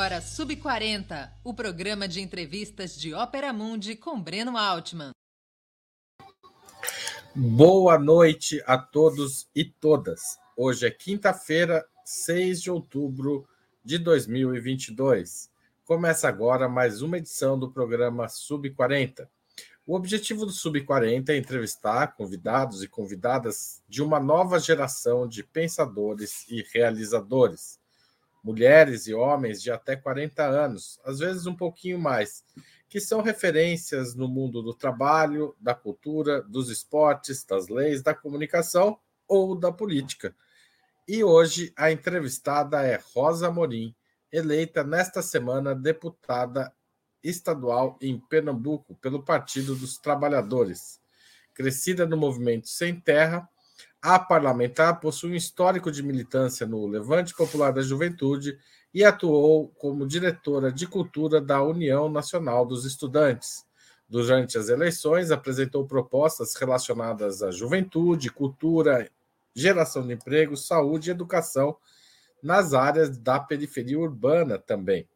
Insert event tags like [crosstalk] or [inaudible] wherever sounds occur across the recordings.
agora Sub40, o programa de entrevistas de Ópera Mundi com Breno Altman. Boa noite a todos e todas. Hoje é quinta-feira, 6 de outubro de 2022. Começa agora mais uma edição do programa Sub40. O objetivo do Sub40 é entrevistar convidados e convidadas de uma nova geração de pensadores e realizadores mulheres e homens de até 40 anos, às vezes um pouquinho mais, que são referências no mundo do trabalho, da cultura, dos esportes, das leis, da comunicação ou da política. E hoje a entrevistada é Rosa Morim, eleita nesta semana deputada estadual em Pernambuco pelo Partido dos Trabalhadores. Crescida no movimento Sem Terra, a parlamentar possui um histórico de militância no Levante Popular da Juventude e atuou como diretora de cultura da União Nacional dos Estudantes. Durante as eleições, apresentou propostas relacionadas à juventude, cultura, geração de emprego, saúde e educação nas áreas da periferia urbana também.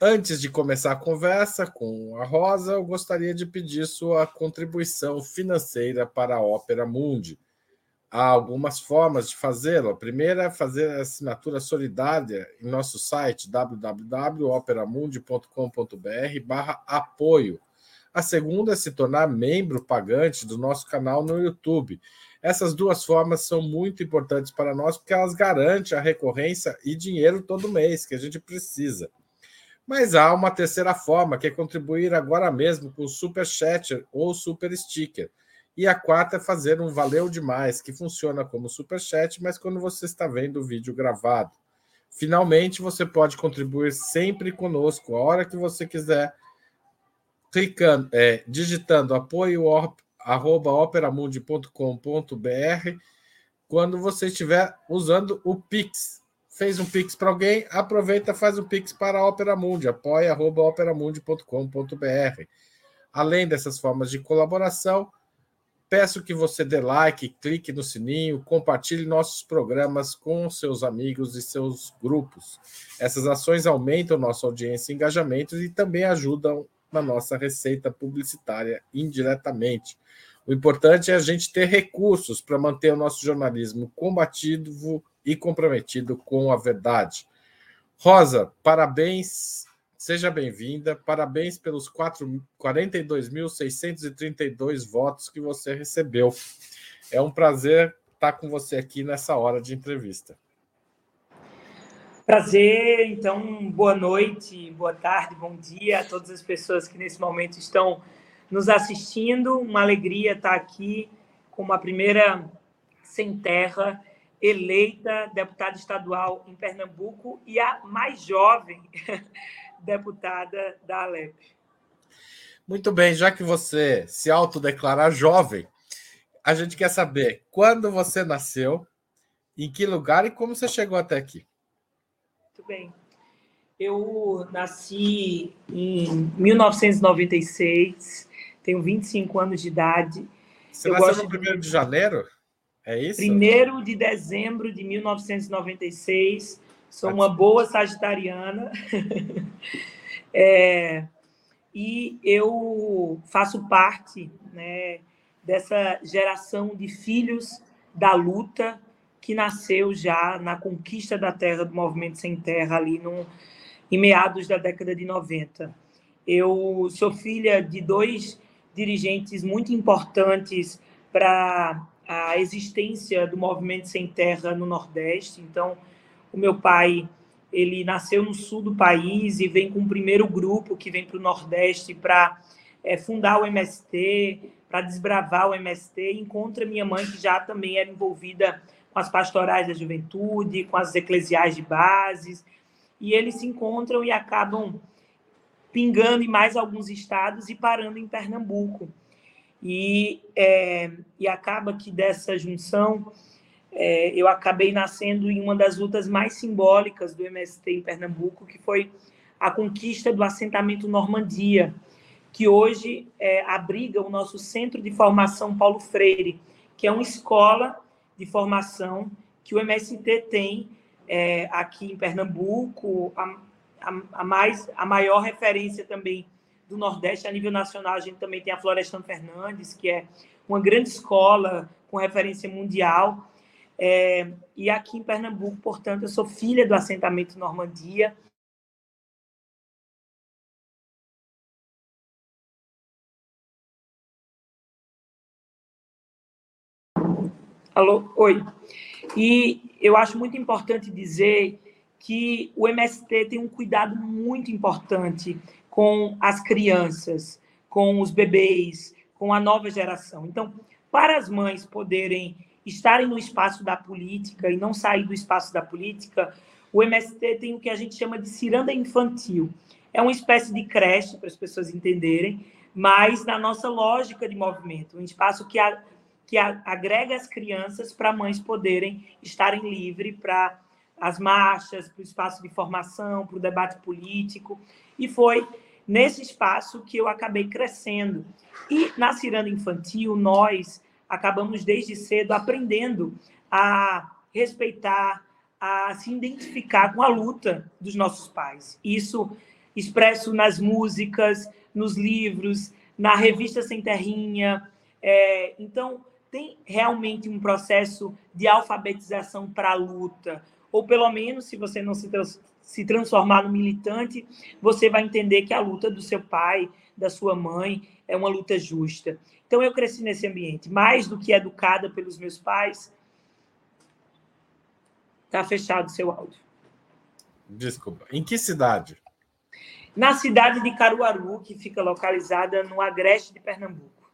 Antes de começar a conversa com a Rosa, eu gostaria de pedir sua contribuição financeira para a Ópera Mundi há algumas formas de fazê-lo. A primeira é fazer a assinatura solidária em nosso site www.operamundi.com.br barra apoio. A segunda é se tornar membro pagante do nosso canal no YouTube. Essas duas formas são muito importantes para nós porque elas garantem a recorrência e dinheiro todo mês que a gente precisa. Mas há uma terceira forma, que é contribuir agora mesmo com o Super Chat ou Super Sticker. E a quarta é fazer um Valeu Demais, que funciona como superchat, mas quando você está vendo o vídeo gravado. Finalmente, você pode contribuir sempre conosco, a hora que você quiser, clicando, é, digitando apoio arroba quando você estiver usando o Pix. Fez um Pix para alguém, aproveita faz um Pix para a Opera Mundi, apoia.operamundi.com.br. Além dessas formas de colaboração, Peço que você dê like, clique no sininho, compartilhe nossos programas com seus amigos e seus grupos. Essas ações aumentam nossa audiência e engajamento e também ajudam na nossa receita publicitária indiretamente. O importante é a gente ter recursos para manter o nosso jornalismo combativo e comprometido com a verdade. Rosa, parabéns Seja bem-vinda. Parabéns pelos 42.632 votos que você recebeu. É um prazer estar com você aqui nessa hora de entrevista. Prazer, então, boa noite, boa tarde, bom dia a todas as pessoas que nesse momento estão nos assistindo. Uma alegria estar aqui como a primeira sem terra eleita deputada estadual em Pernambuco e a mais jovem deputada da Alep. Muito bem, já que você se autodeclara jovem, a gente quer saber quando você nasceu, em que lugar e como você chegou até aqui. Muito bem. Eu nasci em 1996, tenho 25 anos de idade. Você eu nasceu no 1 de janeiro? É isso? 1 de dezembro de 1996. Sou uma boa sagitariana. [laughs] é, e eu faço parte né, dessa geração de filhos da luta que nasceu já na conquista da terra do movimento sem terra ali no, em meados da década de 90. Eu sou filha de dois dirigentes muito importantes para a existência do movimento sem terra no Nordeste. Então, o meu pai, ele nasceu no sul do país e vem com o primeiro grupo que vem para o Nordeste para é, fundar o MST, para desbravar o MST. Encontra minha mãe, que já também era envolvida com as pastorais da juventude, com as eclesiais de bases. E eles se encontram e acabam pingando em mais alguns estados e parando em Pernambuco. E, é, e acaba que dessa junção é, eu acabei nascendo em uma das lutas mais simbólicas do MST em Pernambuco, que foi a conquista do assentamento Normandia, que hoje é, abriga o nosso Centro de Formação Paulo Freire, que é uma escola de formação que o MST tem é, aqui em Pernambuco há, a, a, mais, a maior referência também do Nordeste a nível nacional. A gente também tem a Florestan Fernandes, que é uma grande escola com referência mundial. É, e aqui em Pernambuco, portanto, eu sou filha do assentamento Normandia. Alô? Oi. E eu acho muito importante dizer que o MST tem um cuidado muito importante com as crianças, com os bebês, com a nova geração. Então, para as mães poderem estarem no espaço da política e não sair do espaço da política, o MST tem o que a gente chama de ciranda infantil. É uma espécie de creche, para as pessoas entenderem, mas na nossa lógica de movimento, um espaço que, a, que a, agrega as crianças para mães poderem estarem livres para as marchas, para o espaço de formação, para o debate político. E foi nesse espaço que eu acabei crescendo. E na ciranda infantil, nós acabamos desde cedo aprendendo a respeitar, a se identificar com a luta dos nossos pais. Isso expresso nas músicas, nos livros, na revista Sem Terrinha. É, então, tem realmente um processo de alfabetização para a luta, ou pelo menos, se você não se, trans, se transformar no militante, você vai entender que a luta do seu pai, da sua mãe, é uma luta justa. Então, eu cresci nesse ambiente, mais do que educada pelos meus pais. Está fechado seu áudio. Desculpa. Em que cidade? Na cidade de Caruaru, que fica localizada no agreste de Pernambuco.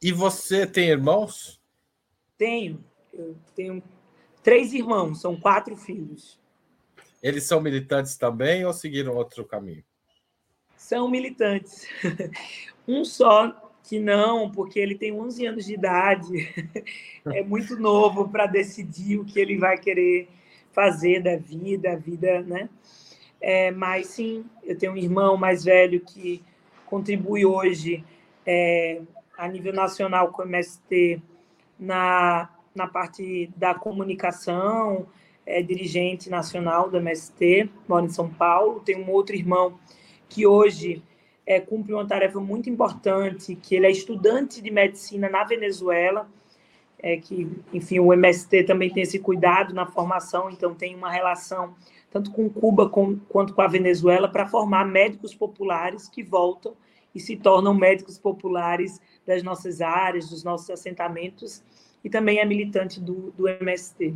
E você tem irmãos? Tenho. Eu tenho três irmãos, são quatro filhos. Eles são militantes também ou seguiram outro caminho? São militantes. [laughs] um só que não, porque ele tem 11 anos de idade, [laughs] é muito novo para decidir o que ele vai querer fazer da vida, a vida, né? É, mas sim, eu tenho um irmão mais velho que contribui hoje é, a nível nacional com o MST na na parte da comunicação, é dirigente nacional do MST, mora em São Paulo. Tem um outro irmão que hoje é, cumpre uma tarefa muito importante, que ele é estudante de medicina na Venezuela, é, que, enfim, o MST também tem esse cuidado na formação, então tem uma relação tanto com Cuba com, quanto com a Venezuela para formar médicos populares que voltam e se tornam médicos populares das nossas áreas, dos nossos assentamentos, e também é militante do, do MST.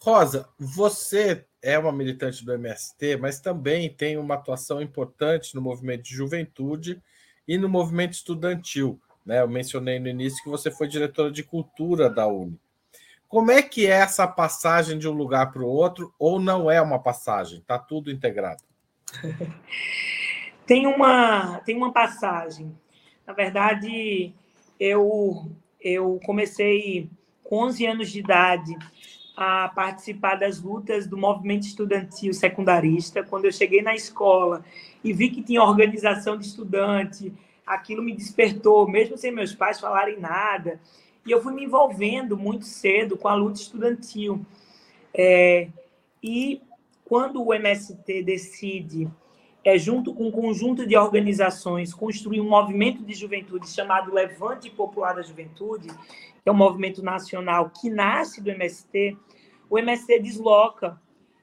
Rosa, você é uma militante do MST, mas também tem uma atuação importante no movimento de juventude e no movimento estudantil. Né? Eu mencionei no início que você foi diretora de cultura da Uni. Como é que é essa passagem de um lugar para o outro, ou não é uma passagem? Está tudo integrado? [laughs] tem, uma, tem uma passagem. Na verdade, eu eu comecei com 11 anos de idade a participar das lutas do movimento estudantil secundarista. Quando eu cheguei na escola e vi que tinha organização de estudante, aquilo me despertou, mesmo sem meus pais falarem nada. E eu fui me envolvendo muito cedo com a luta estudantil. É, e quando o MST decide é, junto com um conjunto de organizações, construir um movimento de juventude chamado Levante Popular da Juventude, que é um movimento nacional que nasce do MST, o MST desloca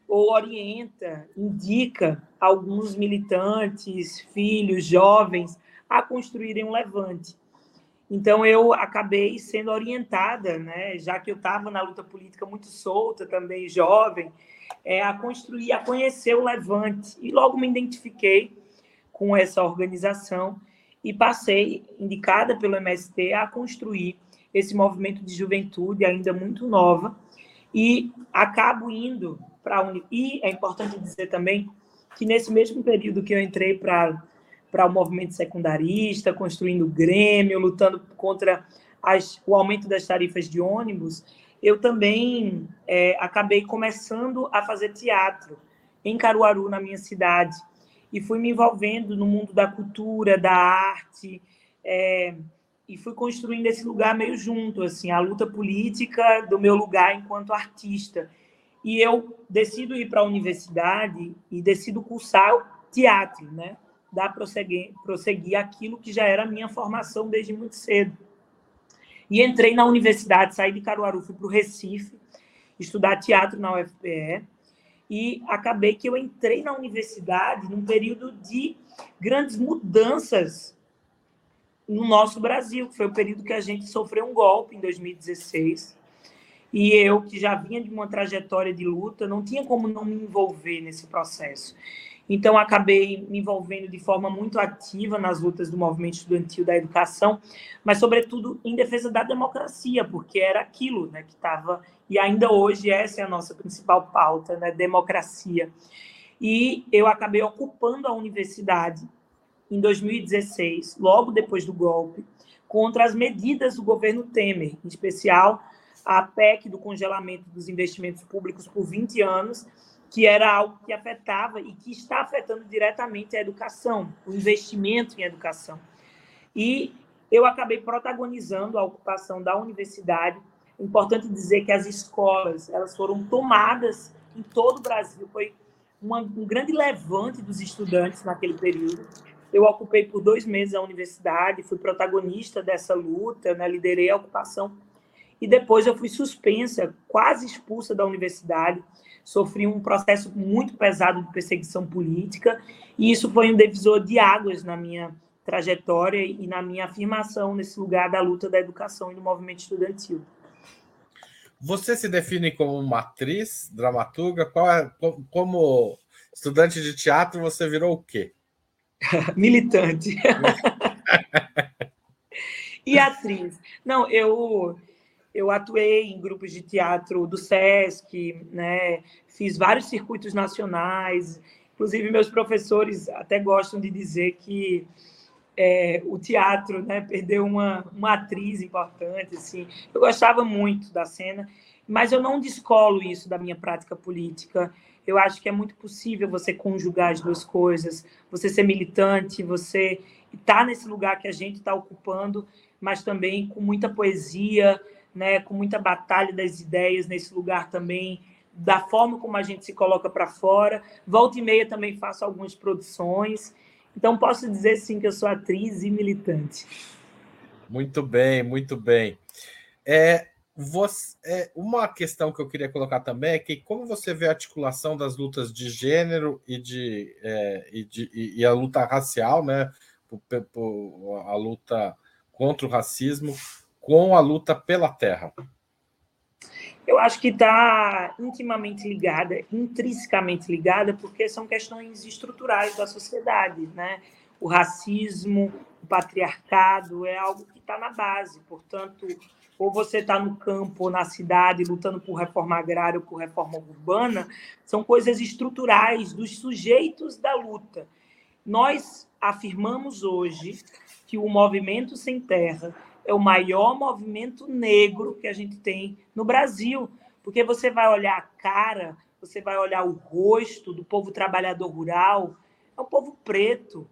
ou orienta, indica alguns militantes, filhos, jovens, a construírem um levante. Então, eu acabei sendo orientada, né, já que eu estava na luta política muito solta, também jovem, é, a construir, a conhecer o Levante. E logo me identifiquei com essa organização e passei, indicada pelo MST, a construir esse movimento de juventude ainda muito nova e acabo indo para a Uni... E é importante dizer também que nesse mesmo período que eu entrei para para o movimento secundarista, construindo Grêmio, lutando contra as, o aumento das tarifas de ônibus, eu também é, acabei começando a fazer teatro em Caruaru, na minha cidade, e fui me envolvendo no mundo da cultura, da arte, é, e fui construindo esse lugar meio junto, assim, a luta política do meu lugar enquanto artista. e eu decido ir para a universidade e decido cursar teatro, né? Dar prosseguir, prosseguir aquilo que já era a minha formação desde muito cedo. E entrei na universidade, saí de Caruaru, fui para o Recife, estudar teatro na UFPE, e acabei que eu entrei na universidade num período de grandes mudanças no nosso Brasil, que foi o período que a gente sofreu um golpe em 2016. E eu, que já vinha de uma trajetória de luta, não tinha como não me envolver nesse processo. Então, acabei me envolvendo de forma muito ativa nas lutas do movimento estudantil da educação, mas, sobretudo, em defesa da democracia, porque era aquilo né, que estava, e ainda hoje essa é a nossa principal pauta, né, democracia. E eu acabei ocupando a universidade em 2016, logo depois do golpe, contra as medidas do governo Temer, em especial a PEC do congelamento dos investimentos públicos por 20 anos, que era algo que afetava e que está afetando diretamente a educação, o investimento em educação. E eu acabei protagonizando a ocupação da universidade. Importante dizer que as escolas elas foram tomadas em todo o Brasil. Foi uma, um grande levante dos estudantes naquele período. Eu ocupei por dois meses a universidade, fui protagonista dessa luta, né, liderei a ocupação. E depois eu fui suspensa, quase expulsa da universidade. Sofri um processo muito pesado de perseguição política. E isso foi um divisor de águas na minha trajetória e na minha afirmação nesse lugar da luta da educação e do movimento estudantil. Você se define como uma atriz, dramaturga? Qual é, como estudante de teatro, você virou o quê? [laughs] Militante. [laughs] e atriz. Não, eu eu atuei em grupos de teatro do SESC, né? fiz vários circuitos nacionais. Inclusive, meus professores até gostam de dizer que é, o teatro né, perdeu uma, uma atriz importante. Assim. Eu gostava muito da cena, mas eu não descolo isso da minha prática política. Eu acho que é muito possível você conjugar as duas coisas, você ser militante, você estar nesse lugar que a gente está ocupando, mas também com muita poesia, né, com muita batalha das ideias nesse lugar também, da forma como a gente se coloca para fora. Volta e meia também faço algumas produções. Então, posso dizer sim que eu sou atriz e militante. Muito bem, muito bem. É, você, é, uma questão que eu queria colocar também é que como você vê a articulação das lutas de gênero e, de, é, e, de, e, a luta racial, né, a luta contra o racismo, com a luta pela terra? Eu acho que está intimamente ligada, intrinsecamente ligada, porque são questões estruturais da sociedade, né? O racismo, o patriarcado é algo que está na base, portanto, ou você está no campo ou na cidade lutando por reforma agrária ou por reforma urbana, são coisas estruturais dos sujeitos da luta. Nós afirmamos hoje que o movimento sem terra é o maior movimento negro que a gente tem no Brasil, porque você vai olhar a cara, você vai olhar o rosto do povo trabalhador rural, é o povo preto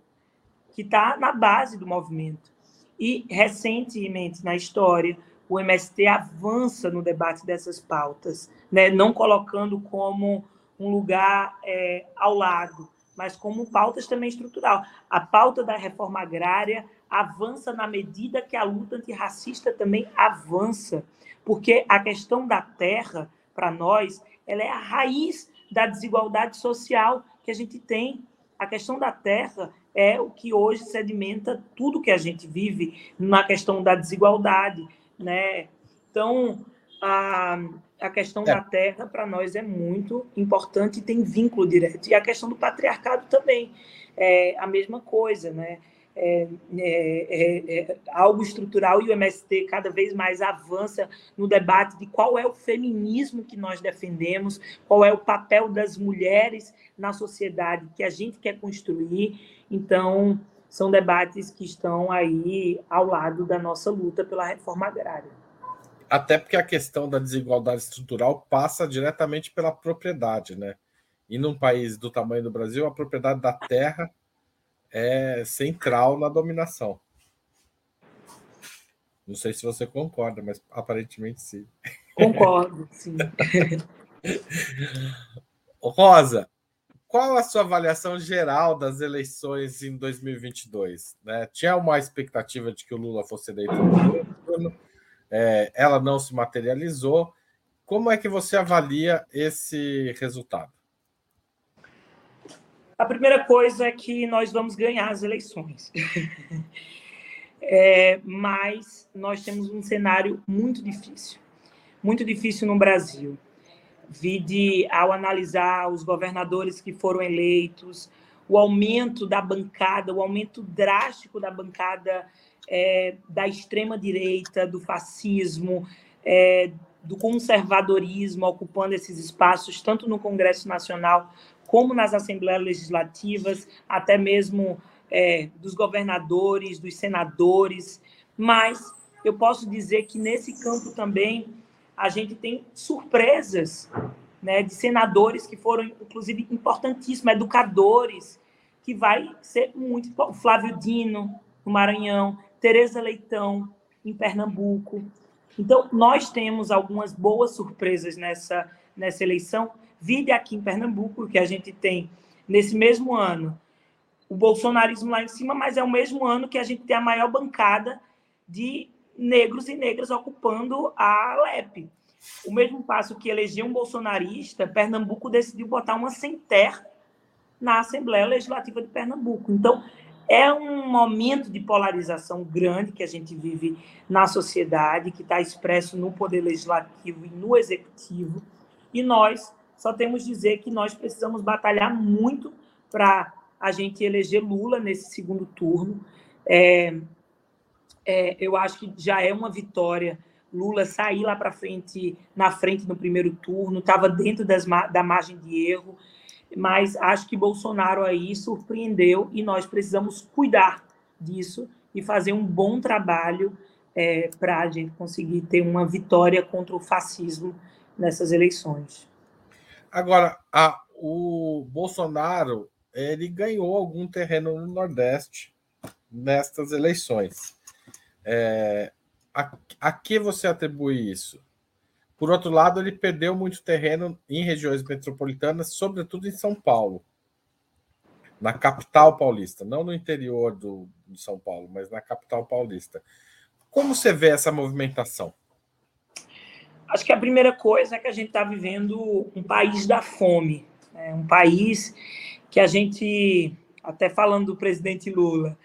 que está na base do movimento. E recentemente na história, o MST avança no debate dessas pautas, né? não colocando como um lugar é, ao lado, mas como pautas também estrutural. A pauta da reforma agrária avança na medida que a luta antirracista também avança, porque a questão da terra, para nós, ela é a raiz da desigualdade social que a gente tem. A questão da terra é o que hoje sedimenta tudo que a gente vive na questão da desigualdade, né? Então, a, a questão é. da terra para nós é muito importante e tem vínculo direto. E a questão do patriarcado também é a mesma coisa, né? É, é, é, é, algo estrutural e o MST cada vez mais avança no debate de qual é o feminismo que nós defendemos, qual é o papel das mulheres na sociedade que a gente quer construir. Então, são debates que estão aí ao lado da nossa luta pela reforma agrária. Até porque a questão da desigualdade estrutural passa diretamente pela propriedade, né? E num país do tamanho do Brasil, a propriedade da terra é central na dominação. Não sei se você concorda, mas aparentemente sim. Concordo, [laughs] sim. Rosa, qual a sua avaliação geral das eleições em 2022? Né? Tinha uma expectativa de que o Lula fosse eleito no é, ela não se materializou. Como é que você avalia esse resultado? A primeira coisa é que nós vamos ganhar as eleições. [laughs] é, mas nós temos um cenário muito difícil muito difícil no Brasil. Vide ao analisar os governadores que foram eleitos, o aumento da bancada, o aumento drástico da bancada é, da extrema-direita, do fascismo, é, do conservadorismo ocupando esses espaços, tanto no Congresso Nacional como nas Assembleias Legislativas, até mesmo é, dos governadores, dos senadores. Mas eu posso dizer que nesse campo também a gente tem surpresas né, de senadores que foram, inclusive, importantíssimos, educadores, que vai ser muito. Flávio Dino, no Maranhão, Tereza Leitão, em Pernambuco. Então, nós temos algumas boas surpresas nessa, nessa eleição. Vide aqui em Pernambuco, que a gente tem, nesse mesmo ano, o bolsonarismo lá em cima, mas é o mesmo ano que a gente tem a maior bancada de negros e negras ocupando a LEP. O mesmo passo que elegeu um bolsonarista, Pernambuco decidiu botar uma sem na Assembleia Legislativa de Pernambuco. Então, é um momento de polarização grande que a gente vive na sociedade, que está expresso no Poder Legislativo e no Executivo. E nós só temos dizer que nós precisamos batalhar muito para a gente eleger Lula nesse segundo turno. É, é, eu acho que já é uma vitória Lula sair lá para frente, na frente no primeiro turno, estava dentro das, da margem de erro, mas acho que Bolsonaro aí surpreendeu e nós precisamos cuidar disso e fazer um bom trabalho é, para a gente conseguir ter uma vitória contra o fascismo nessas eleições. Agora, a, o Bolsonaro ele ganhou algum terreno no Nordeste nestas eleições. É, a, a que você atribui isso? Por outro lado, ele perdeu muito terreno em regiões metropolitanas, sobretudo em São Paulo, na capital paulista, não no interior do, de São Paulo, mas na capital paulista. Como você vê essa movimentação? Acho que a primeira coisa é que a gente está vivendo um país da fome, né? um país que a gente, até falando do presidente Lula,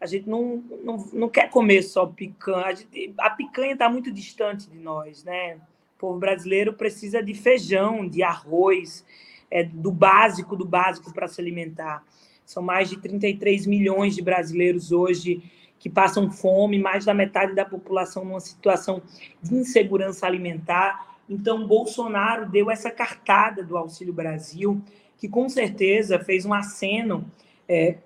a gente não, não, não quer comer só picanha. A, gente, a picanha está muito distante de nós, né? O povo brasileiro precisa de feijão, de arroz, é, do básico, do básico para se alimentar. São mais de 33 milhões de brasileiros hoje que passam fome, mais da metade da população numa situação de insegurança alimentar. Então, Bolsonaro deu essa cartada do Auxílio Brasil, que com certeza fez um aceno é,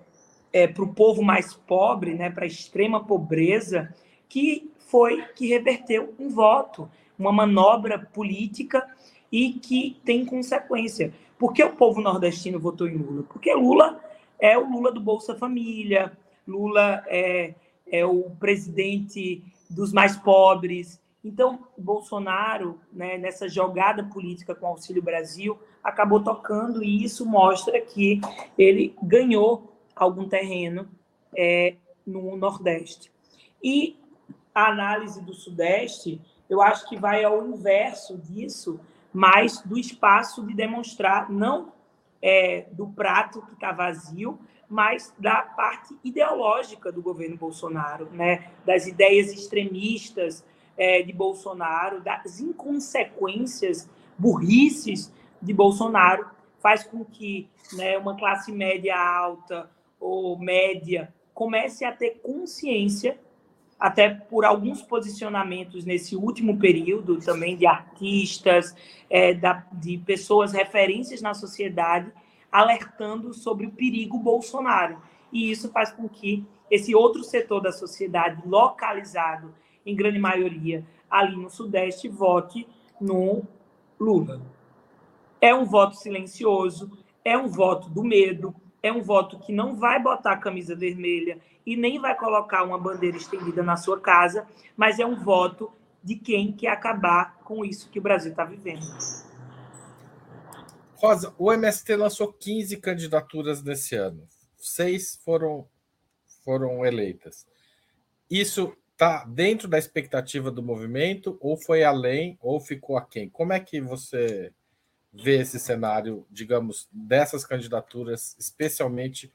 é, para o povo mais pobre, né, para a extrema pobreza, que foi que reverteu um voto, uma manobra política e que tem consequência. Por que o povo nordestino votou em Lula? Porque Lula é o Lula do Bolsa Família, Lula é, é o presidente dos mais pobres. Então, Bolsonaro, né, nessa jogada política com o Auxílio Brasil, acabou tocando e isso mostra que ele ganhou algum terreno é, no Nordeste. E a análise do Sudeste, eu acho que vai ao inverso disso, mais do espaço de demonstrar, não é, do prato que está vazio, mas da parte ideológica do governo Bolsonaro, né? das ideias extremistas é, de Bolsonaro, das inconsequências, burrices de Bolsonaro, faz com que né, uma classe média alta, ou média comece a ter consciência, até por alguns posicionamentos nesse último período, também de artistas, é, da, de pessoas referências na sociedade, alertando sobre o perigo Bolsonaro. E isso faz com que esse outro setor da sociedade, localizado em grande maioria ali no Sudeste, vote no Lula. É um voto silencioso, é um voto do medo, é um voto que não vai botar a camisa vermelha e nem vai colocar uma bandeira estendida na sua casa, mas é um voto de quem quer acabar com isso que o Brasil está vivendo. Rosa, o MST lançou 15 candidaturas nesse ano. Seis foram, foram eleitas. Isso está dentro da expectativa do movimento, ou foi além, ou ficou aquém? Como é que você vê esse cenário, digamos, dessas candidaturas, especialmente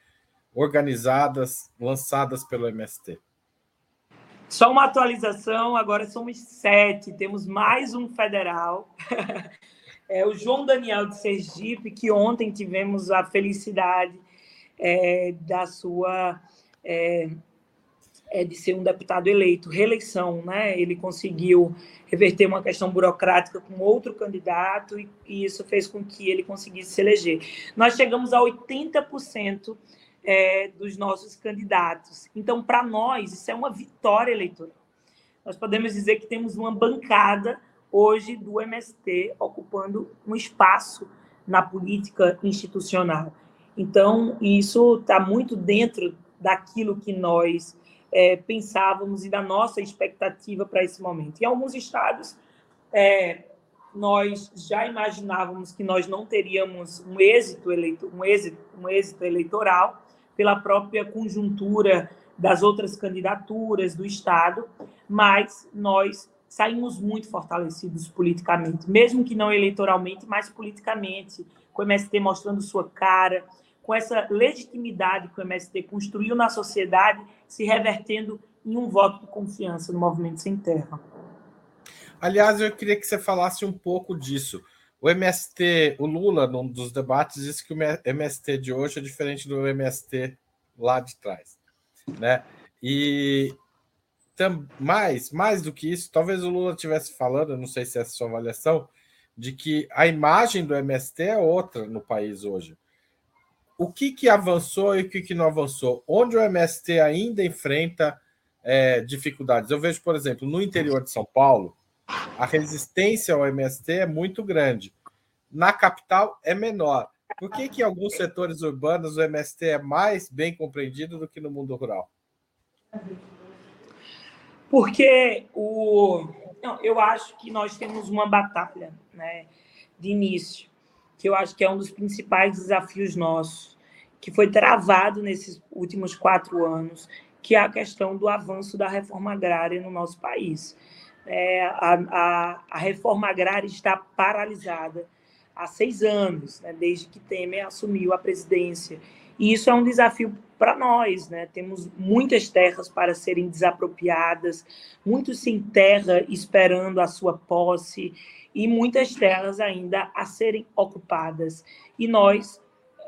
organizadas, lançadas pelo MST? Só uma atualização, agora somos sete, temos mais um federal. [laughs] é o João Daniel de Sergipe, que ontem tivemos a felicidade é, da sua é, é, de ser um deputado eleito, reeleição, né? Ele conseguiu reverter uma questão burocrática com outro candidato e, e isso fez com que ele conseguisse se eleger. Nós chegamos a 80% é, dos nossos candidatos. Então, para nós, isso é uma vitória eleitoral. Nós podemos dizer que temos uma bancada hoje do MST ocupando um espaço na política institucional. Então, isso está muito dentro daquilo que nós é, pensávamos e da nossa expectativa para esse momento. Em alguns estados, é, nós já imaginávamos que nós não teríamos um êxito, eleito, um êxito, um êxito eleitoral pela própria conjuntura das outras candidaturas do Estado, mas nós saímos muito fortalecidos politicamente, mesmo que não eleitoralmente, mas politicamente, com o MST mostrando sua cara, com essa legitimidade que o MST construiu na sociedade, se revertendo em um voto de confiança no movimento sem terra. Aliás, eu queria que você falasse um pouco disso. O MST, o Lula, num dos debates, disse que o MST de hoje é diferente do MST lá de trás, né? E mais, mais do que isso, talvez o Lula estivesse falando, não sei se é a sua avaliação, de que a imagem do MST é outra no país hoje o que, que avançou e o que, que não avançou? Onde o MST ainda enfrenta é, dificuldades? Eu vejo, por exemplo, no interior de São Paulo, a resistência ao MST é muito grande. Na capital é menor. Por que, que em alguns setores urbanos o MST é mais bem compreendido do que no mundo rural? Porque o... Não, eu acho que nós temos uma batalha né, de início que eu acho que é um dos principais desafios nossos, que foi travado nesses últimos quatro anos, que é a questão do avanço da reforma agrária no nosso país. É, a, a, a, reforma agrária está paralisada há seis anos, né, desde que Temer assumiu a presidência. E isso é um desafio para nós. Né? Temos muitas terras para serem desapropriadas, muitos sem terra esperando a sua posse e muitas terras ainda a serem ocupadas. E nós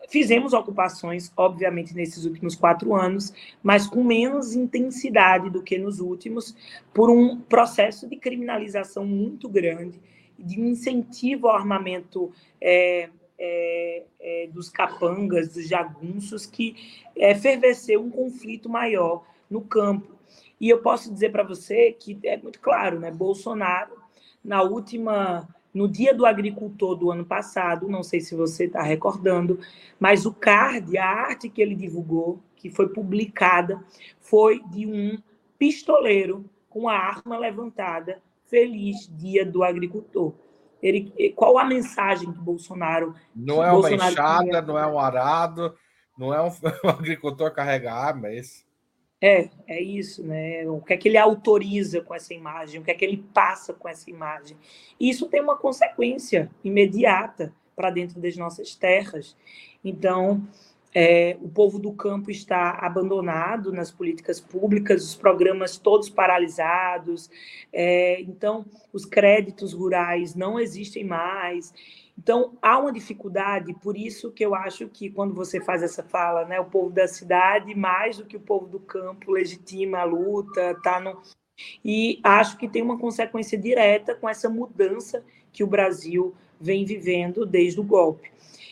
fizemos ocupações, obviamente, nesses últimos quatro anos, mas com menos intensidade do que nos últimos, por um processo de criminalização muito grande, de incentivo ao armamento é, é, é, dos capangas, dos jagunços, que é, ferveceu um conflito maior no campo. E eu posso dizer para você que é muito claro, né? Bolsonaro na última, no Dia do Agricultor do ano passado, não sei se você está recordando, mas o card, a arte que ele divulgou, que foi publicada, foi de um pistoleiro com a arma levantada, feliz Dia do Agricultor. Ele, qual a mensagem que Bolsonaro. Não é Bolsonaro uma enxada, não é um arado, não é um, [laughs] um agricultor carrega arma, é isso? É, é isso, né? O que é que ele autoriza com essa imagem, o que é que ele passa com essa imagem. E isso tem uma consequência imediata para dentro das nossas terras. Então, é, o povo do campo está abandonado nas políticas públicas, os programas todos paralisados, é, então os créditos rurais não existem mais. Então, há uma dificuldade, por isso que eu acho que quando você faz essa fala, né, o povo da cidade, mais do que o povo do campo, legitima a luta, tá no... E acho que tem uma consequência direta com essa mudança que o Brasil vem vivendo desde o golpe.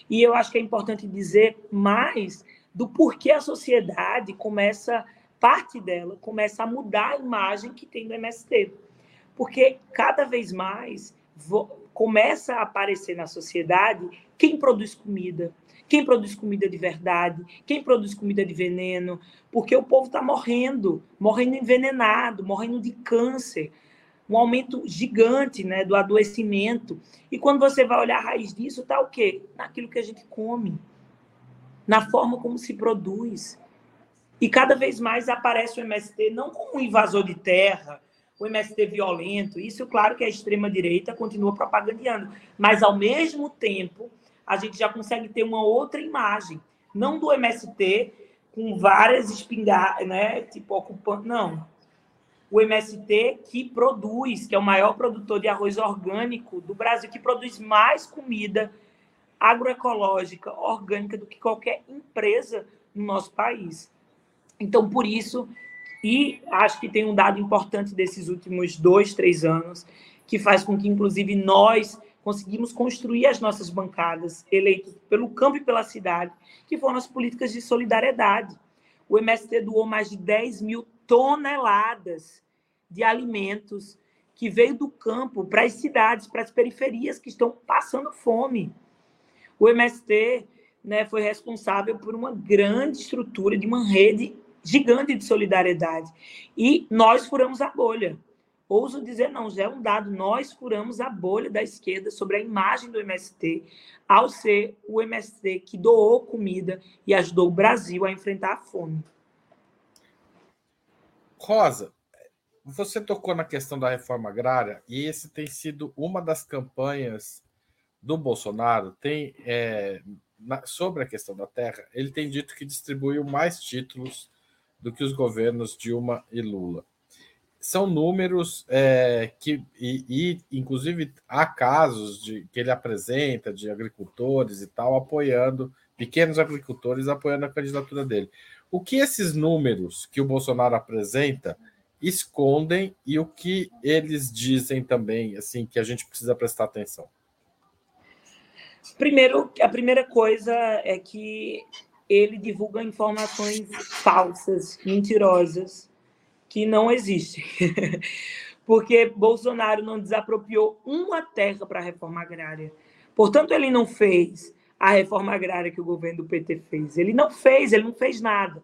E eu acho que é importante dizer mais do porquê a sociedade começa, parte dela, começa a mudar a imagem que tem do MST. Porque cada vez mais começa a aparecer na sociedade quem produz comida, quem produz comida de verdade, quem produz comida de veneno, porque o povo está morrendo, morrendo envenenado, morrendo de câncer. Um aumento gigante né, do adoecimento. E quando você vai olhar a raiz disso, está o quê? Naquilo que a gente come, na forma como se produz. E cada vez mais aparece o MST não como um invasor de terra, o MST violento. Isso, claro que a extrema-direita continua propagandeando. Mas, ao mesmo tempo, a gente já consegue ter uma outra imagem. Não do MST com várias espingardas, né? Tipo, ocupando. Não o MST, que produz, que é o maior produtor de arroz orgânico do Brasil, que produz mais comida agroecológica, orgânica, do que qualquer empresa no nosso país. Então, por isso, e acho que tem um dado importante desses últimos dois, três anos, que faz com que, inclusive, nós conseguimos construir as nossas bancadas, eleitos pelo campo e pela cidade, que foram as políticas de solidariedade. O MST doou mais de 10 mil toneladas de alimentos que veio do campo para as cidades, para as periferias que estão passando fome. O MST né, foi responsável por uma grande estrutura de uma rede gigante de solidariedade. E nós furamos a bolha. Ouso dizer, não, já é um dado, nós furamos a bolha da esquerda sobre a imagem do MST, ao ser o MST que doou comida e ajudou o Brasil a enfrentar a fome. Rosa, você tocou na questão da reforma agrária e esse tem sido uma das campanhas do Bolsonaro. Tem é, na, sobre a questão da terra, ele tem dito que distribuiu mais títulos do que os governos Dilma e Lula. São números é, que, e, e, inclusive, há casos de, que ele apresenta de agricultores e tal apoiando, pequenos agricultores apoiando a candidatura dele. O que esses números que o Bolsonaro apresenta escondem e o que eles dizem também, assim, que a gente precisa prestar atenção? Primeiro, a primeira coisa é que ele divulga informações falsas, mentirosas, que não existem. [laughs] Porque Bolsonaro não desapropriou uma terra para a reforma agrária. Portanto, ele não fez a reforma agrária que o governo do PT fez. Ele não fez, ele não fez nada.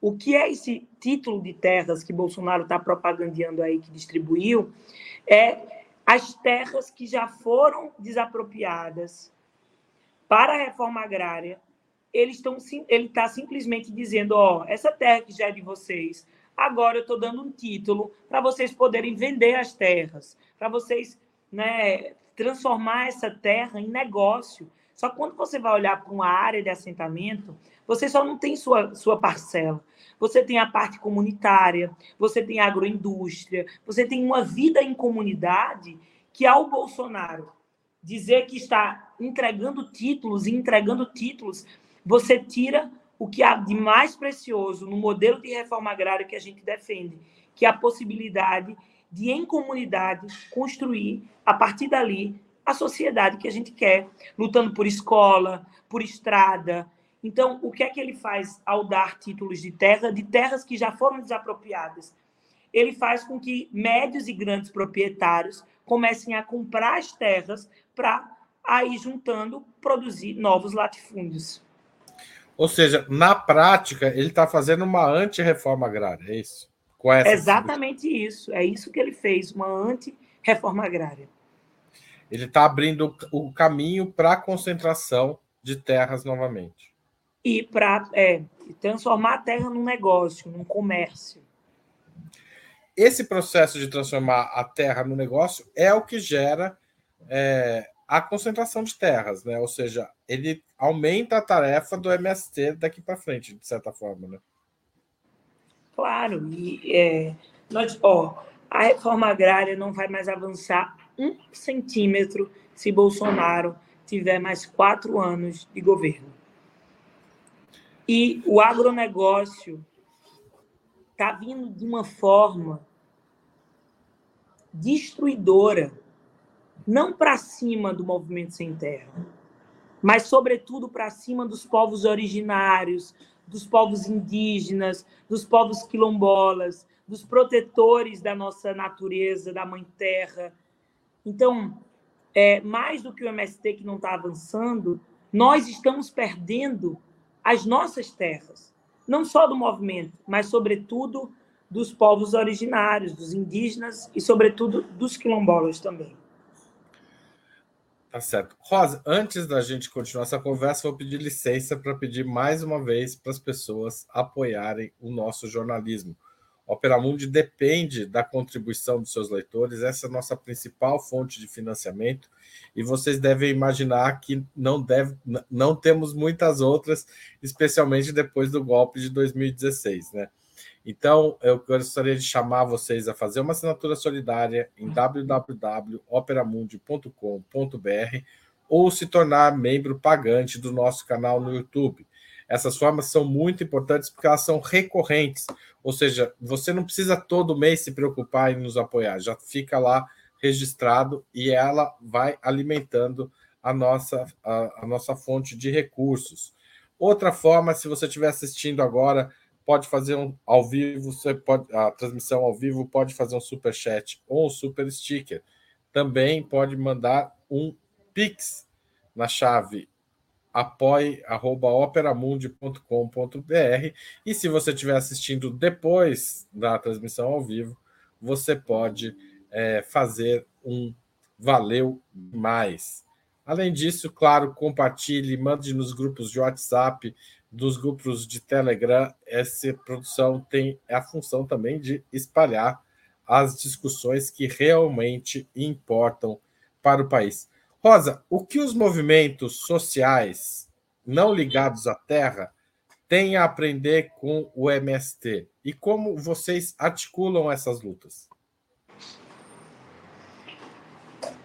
O que é esse título de terras que Bolsonaro está propagandeando aí, que distribuiu? É as terras que já foram desapropriadas para a reforma agrária. Ele está simplesmente dizendo: ó, essa terra que já é de vocês, agora eu estou dando um título para vocês poderem vender as terras, para vocês né, transformar essa terra em negócio. Só que quando você vai olhar para uma área de assentamento, você só não tem sua, sua parcela. Você tem a parte comunitária, você tem a agroindústria, você tem uma vida em comunidade que, ao Bolsonaro dizer que está entregando títulos e entregando títulos, você tira o que há de mais precioso no modelo de reforma agrária que a gente defende, que é a possibilidade de, em comunidade, construir, a partir dali, a sociedade que a gente quer, lutando por escola, por estrada. Então, o que é que ele faz ao dar títulos de terra, de terras que já foram desapropriadas? Ele faz com que médios e grandes proprietários comecem a comprar as terras para aí juntando produzir novos latifúndios. Ou seja, na prática, ele está fazendo uma anti-reforma agrária, é isso? Exatamente isso. É isso que ele fez, uma anti-reforma agrária. Ele está abrindo o caminho para a concentração de terras novamente. E para é, transformar a terra num negócio, num comércio. Esse processo de transformar a terra no negócio é o que gera é, a concentração de terras, né? Ou seja, ele aumenta a tarefa do MST daqui para frente, de certa forma, né? Claro, e é, nós, ó, a reforma agrária não vai mais avançar um centímetro se Bolsonaro tiver mais quatro anos de governo. E o agronegócio está vindo de uma forma destruidora, não para cima do movimento sem terra, mas, sobretudo, para cima dos povos originários, dos povos indígenas, dos povos quilombolas, dos protetores da nossa natureza, da mãe terra, então, é, mais do que o MST que não está avançando, nós estamos perdendo as nossas terras, não só do movimento, mas, sobretudo, dos povos originários, dos indígenas e, sobretudo, dos quilombolas também. Tá certo. Rosa, antes da gente continuar essa conversa, vou pedir licença para pedir mais uma vez para as pessoas apoiarem o nosso jornalismo. Opera Mundi depende da contribuição dos seus leitores, essa é a nossa principal fonte de financiamento, e vocês devem imaginar que não, deve, não temos muitas outras, especialmente depois do golpe de 2016. Né? Então, eu gostaria de chamar vocês a fazer uma assinatura solidária em www.operamundi.com.br ou se tornar membro pagante do nosso canal no YouTube. Essas formas são muito importantes porque elas são recorrentes, ou seja, você não precisa todo mês se preocupar em nos apoiar, já fica lá registrado e ela vai alimentando a nossa, a, a nossa fonte de recursos. Outra forma, se você estiver assistindo agora, pode fazer um ao vivo, você pode a transmissão ao vivo, pode fazer um super chat ou um super sticker. Também pode mandar um pix na chave apoie.operamundi.com.br e se você estiver assistindo depois da transmissão ao vivo, você pode é, fazer um valeu mais. Além disso, claro, compartilhe, mande nos grupos de WhatsApp, dos grupos de Telegram. Essa produção tem a função também de espalhar as discussões que realmente importam para o país. Rosa, o que os movimentos sociais não ligados à terra têm a aprender com o MST? E como vocês articulam essas lutas?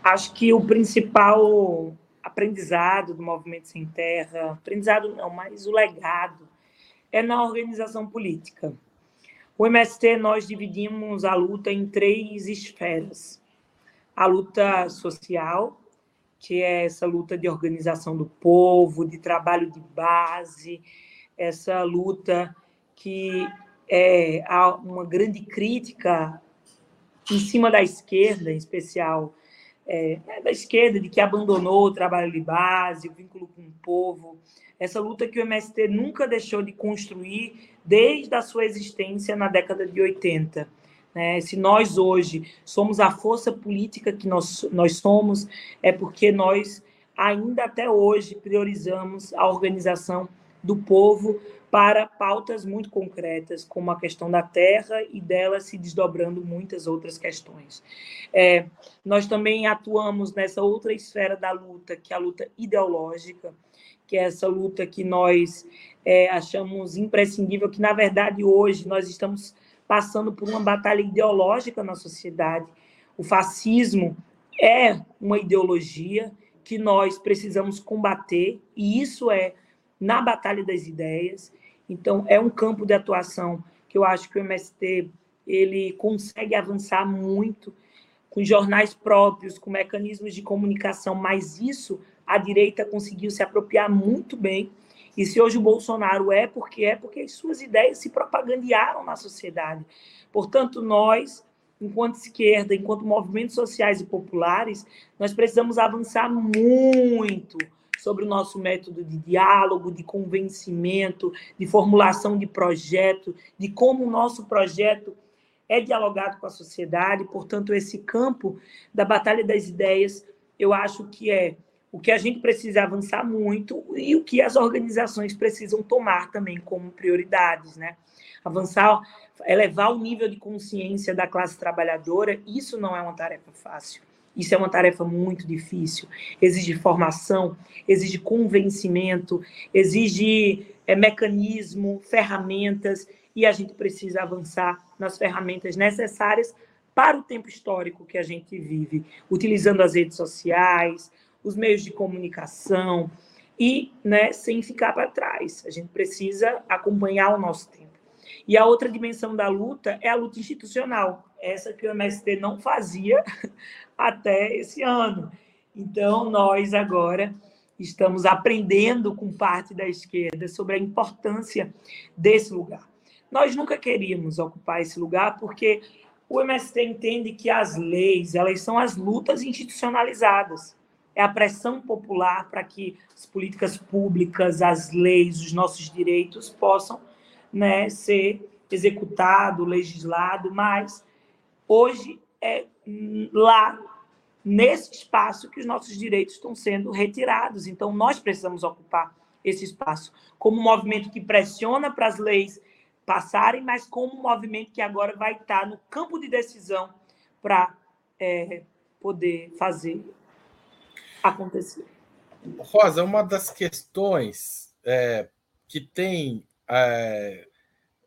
Acho que o principal aprendizado do Movimento Sem Terra, aprendizado não, mas o legado, é na organização política. O MST, nós dividimos a luta em três esferas. A luta social, que é essa luta de organização do povo, de trabalho de base, essa luta que é uma grande crítica em cima da esquerda, em especial é, da esquerda, de que abandonou o trabalho de base, o vínculo com o povo, essa luta que o MST nunca deixou de construir desde a sua existência na década de 80 né? Se nós hoje somos a força política que nós, nós somos, é porque nós ainda até hoje priorizamos a organização do povo para pautas muito concretas, como a questão da terra e dela se desdobrando muitas outras questões. É, nós também atuamos nessa outra esfera da luta, que é a luta ideológica, que é essa luta que nós é, achamos imprescindível, que na verdade hoje nós estamos passando por uma batalha ideológica na sociedade. O fascismo é uma ideologia que nós precisamos combater, e isso é na batalha das ideias. Então, é um campo de atuação que eu acho que o MST ele consegue avançar muito com jornais próprios, com mecanismos de comunicação, mas isso a direita conseguiu se apropriar muito bem e se hoje o Bolsonaro é porque é porque as suas ideias se propagandearam na sociedade. Portanto, nós, enquanto esquerda, enquanto movimentos sociais e populares, nós precisamos avançar muito sobre o nosso método de diálogo, de convencimento, de formulação de projeto, de como o nosso projeto é dialogado com a sociedade. Portanto, esse campo da batalha das ideias, eu acho que é o que a gente precisa avançar muito e o que as organizações precisam tomar também como prioridades, né? Avançar, elevar o nível de consciência da classe trabalhadora, isso não é uma tarefa fácil. Isso é uma tarefa muito difícil. Exige formação, exige convencimento, exige é, mecanismo, ferramentas, e a gente precisa avançar nas ferramentas necessárias para o tempo histórico que a gente vive, utilizando as redes sociais, os meios de comunicação e né, sem ficar para trás. A gente precisa acompanhar o nosso tempo. E a outra dimensão da luta é a luta institucional, essa que o MST não fazia [laughs] até esse ano. Então, nós agora estamos aprendendo com parte da esquerda sobre a importância desse lugar. Nós nunca queríamos ocupar esse lugar porque o MST entende que as leis, elas são as lutas institucionalizadas é a pressão popular para que as políticas públicas, as leis, os nossos direitos possam né, ser executado, legislado, mas hoje é lá, nesse espaço, que os nossos direitos estão sendo retirados. Então, nós precisamos ocupar esse espaço como um movimento que pressiona para as leis passarem, mas como um movimento que agora vai estar no campo de decisão para é, poder fazer acontecer. Rosa, uma das questões é, que tem, é,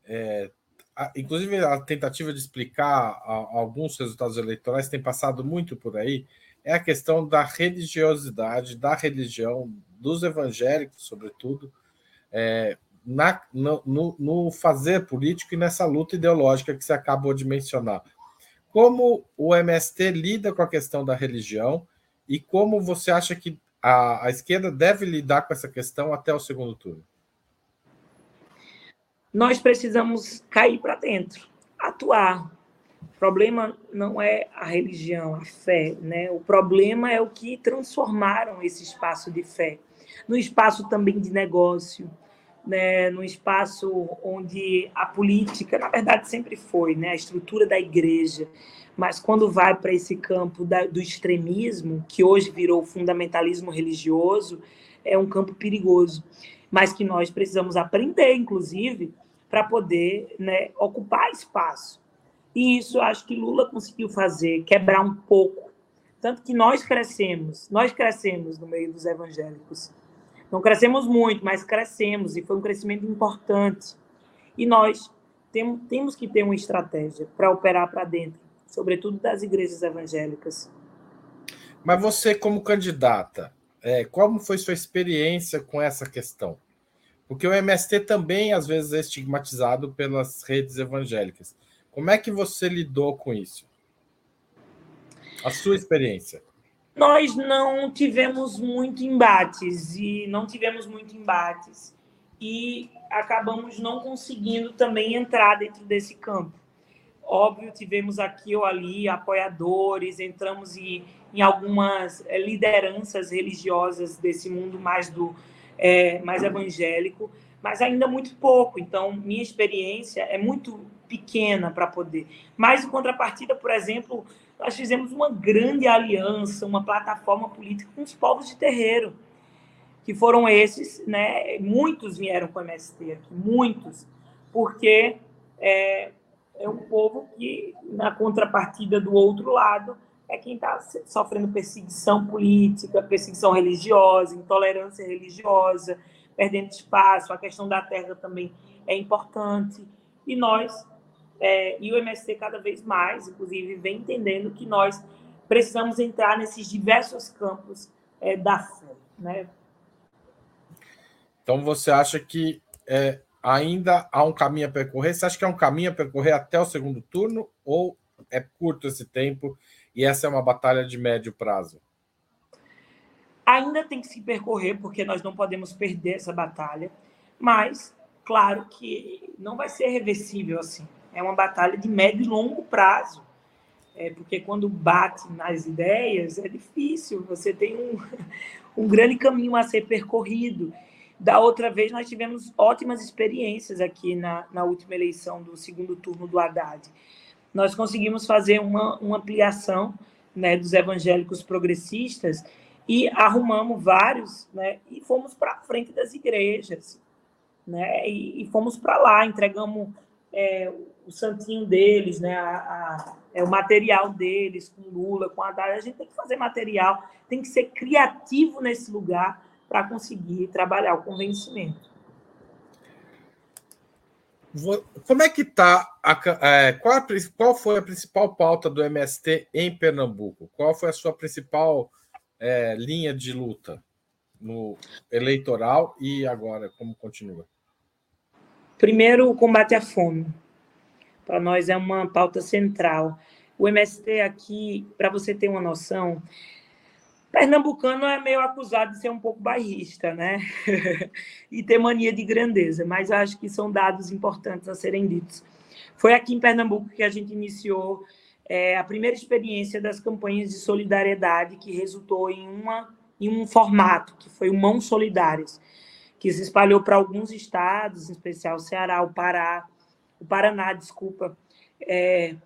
é, a, inclusive a tentativa de explicar a, alguns resultados eleitorais tem passado muito por aí, é a questão da religiosidade, da religião, dos evangélicos, sobretudo, é, na, no, no, no, fazer político e nessa luta ideológica que você acabou de mencionar. Como o MST lida com a questão da religião e como você acha que a, a esquerda deve lidar com essa questão até o segundo turno? Nós precisamos cair para dentro, atuar. O problema não é a religião, a fé, né? O problema é o que transformaram esse espaço de fé no espaço também de negócio, né, no espaço onde a política, na verdade, sempre foi, né, a estrutura da igreja, mas quando vai para esse campo da, do extremismo, que hoje virou fundamentalismo religioso, é um campo perigoso, mas que nós precisamos aprender, inclusive, para poder né, ocupar espaço. E isso acho que Lula conseguiu fazer, quebrar um pouco. Tanto que nós crescemos, nós crescemos no meio dos evangélicos. Não crescemos muito, mas crescemos e foi um crescimento importante. E nós temos, temos que ter uma estratégia para operar para dentro, sobretudo das igrejas evangélicas. Mas você, como candidata, é, como foi sua experiência com essa questão? Porque o MST também, às vezes, é estigmatizado pelas redes evangélicas. Como é que você lidou com isso? A sua experiência nós não tivemos muito embates e não tivemos muito embates e acabamos não conseguindo também entrar dentro desse campo. Óbvio, tivemos aqui ou ali apoiadores, entramos em, em algumas eh, lideranças religiosas desse mundo mais do é, mais evangélico, mas ainda muito pouco. Então, minha experiência é muito pequena para poder. Mas, em contrapartida, por exemplo, nós fizemos uma grande aliança, uma plataforma política com os povos de terreiro, que foram esses, né? Muitos vieram com o MST aqui, muitos, porque é, é um povo que, na contrapartida do outro lado, é quem está sofrendo perseguição política, perseguição religiosa, intolerância religiosa, perdendo espaço. A questão da terra também é importante. E nós é, e o MST cada vez mais, inclusive, vem entendendo que nós precisamos entrar nesses diversos campos é, da fé. Né? Então, você acha que é, ainda há um caminho a percorrer? Você acha que é um caminho a percorrer até o segundo turno ou é curto esse tempo e essa é uma batalha de médio prazo? Ainda tem que se percorrer, porque nós não podemos perder essa batalha, mas claro que não vai ser reversível assim é uma batalha de médio e longo prazo. É, porque quando bate nas ideias é difícil, você tem um, [laughs] um grande caminho a ser percorrido. Da outra vez, nós tivemos ótimas experiências aqui na, na última eleição do segundo turno do Haddad. Nós conseguimos fazer uma, uma ampliação né, dos evangélicos progressistas e arrumamos vários né, e fomos para frente das igrejas. Né, e, e fomos para lá, entregamos é, o santinho deles, né, a, a, é o material deles, com Lula, com Haddad. A gente tem que fazer material, tem que ser criativo nesse lugar para conseguir trabalhar o convencimento. Como é que está? É, qual, qual, foi a principal pauta do MST em Pernambuco? Qual foi a sua principal é, linha de luta no eleitoral e agora como continua? Primeiro, o combate à fome para nós é uma pauta central. O MST aqui, para você ter uma noção, pernambucano é meio acusado de ser um pouco bairrista, né? [laughs] e ter mania de grandeza, mas acho que são dados importantes a serem ditos. Foi aqui em Pernambuco que a gente iniciou é, a primeira experiência das campanhas de solidariedade, que resultou em, uma, em um formato, que foi o Mãos Solidárias, que se espalhou para alguns estados, em especial o Ceará, o Pará, o Paraná, desculpa. É,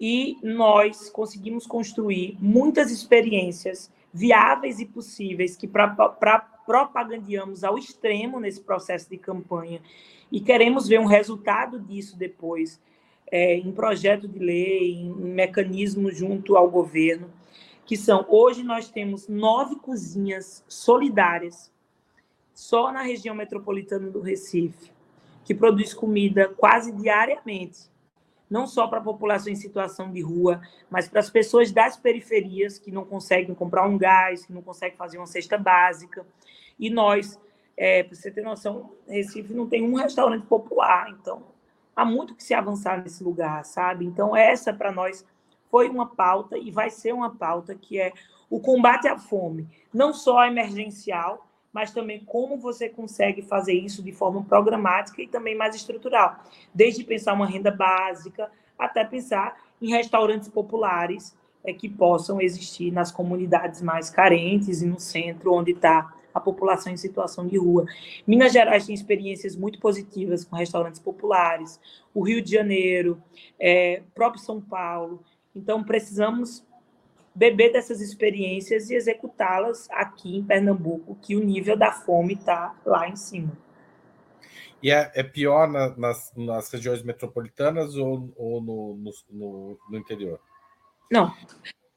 e nós conseguimos construir muitas experiências viáveis e possíveis que pra, pra, propagandeamos ao extremo nesse processo de campanha. E queremos ver um resultado disso depois é, em projeto de lei, em, em mecanismo junto ao governo, que são hoje nós temos nove cozinhas solidárias só na região metropolitana do Recife, que produz comida quase diariamente não só para a população em situação de rua, mas para as pessoas das periferias que não conseguem comprar um gás, que não conseguem fazer uma cesta básica. E nós, é, para você ter noção, Recife não tem um restaurante popular, então há muito que se avançar nesse lugar, sabe? Então, essa para nós foi uma pauta e vai ser uma pauta que é o combate à fome, não só emergencial, mas também como você consegue fazer isso de forma programática e também mais estrutural, desde pensar uma renda básica até pensar em restaurantes populares é, que possam existir nas comunidades mais carentes e no centro onde está a população em situação de rua. Minas Gerais tem experiências muito positivas com restaurantes populares, o Rio de Janeiro, é, próprio São Paulo. Então, precisamos beber dessas experiências e executá-las aqui em Pernambuco, que o nível da fome está lá em cima. E é, é pior na, nas, nas, regiões metropolitanas ou, ou no, no, no, no, interior? Não,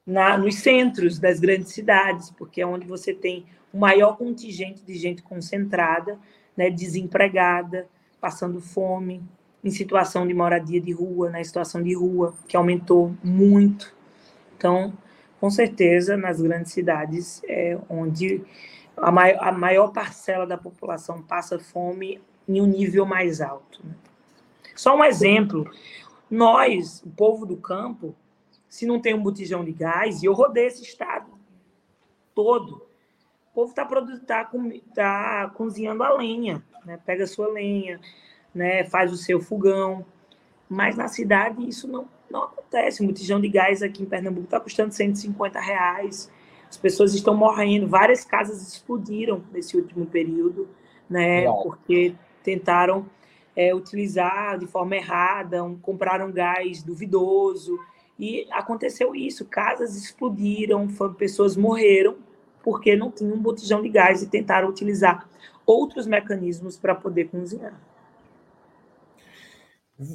na, nos centros das grandes cidades, porque é onde você tem o maior contingente de gente concentrada, né, desempregada, passando fome, em situação de moradia de rua, na né, situação de rua, que aumentou muito. Então, com certeza, nas grandes cidades, é onde a maior, a maior parcela da população passa fome em um nível mais alto. Né? Só um exemplo: nós, o povo do campo, se não tem um botijão de gás, e eu rodei esse estado todo, o povo está tá, tá cozinhando a lenha, né? pega a sua lenha, né? faz o seu fogão, mas na cidade isso não não acontece. Um botijão de gás aqui em Pernambuco está custando 150 reais. As pessoas estão morrendo. Várias casas explodiram nesse último período, né? Não. Porque tentaram é, utilizar de forma errada, um, compraram gás duvidoso. E aconteceu isso. Casas explodiram, pessoas morreram porque não tinham um botijão de gás e tentaram utilizar outros mecanismos para poder cozinhar.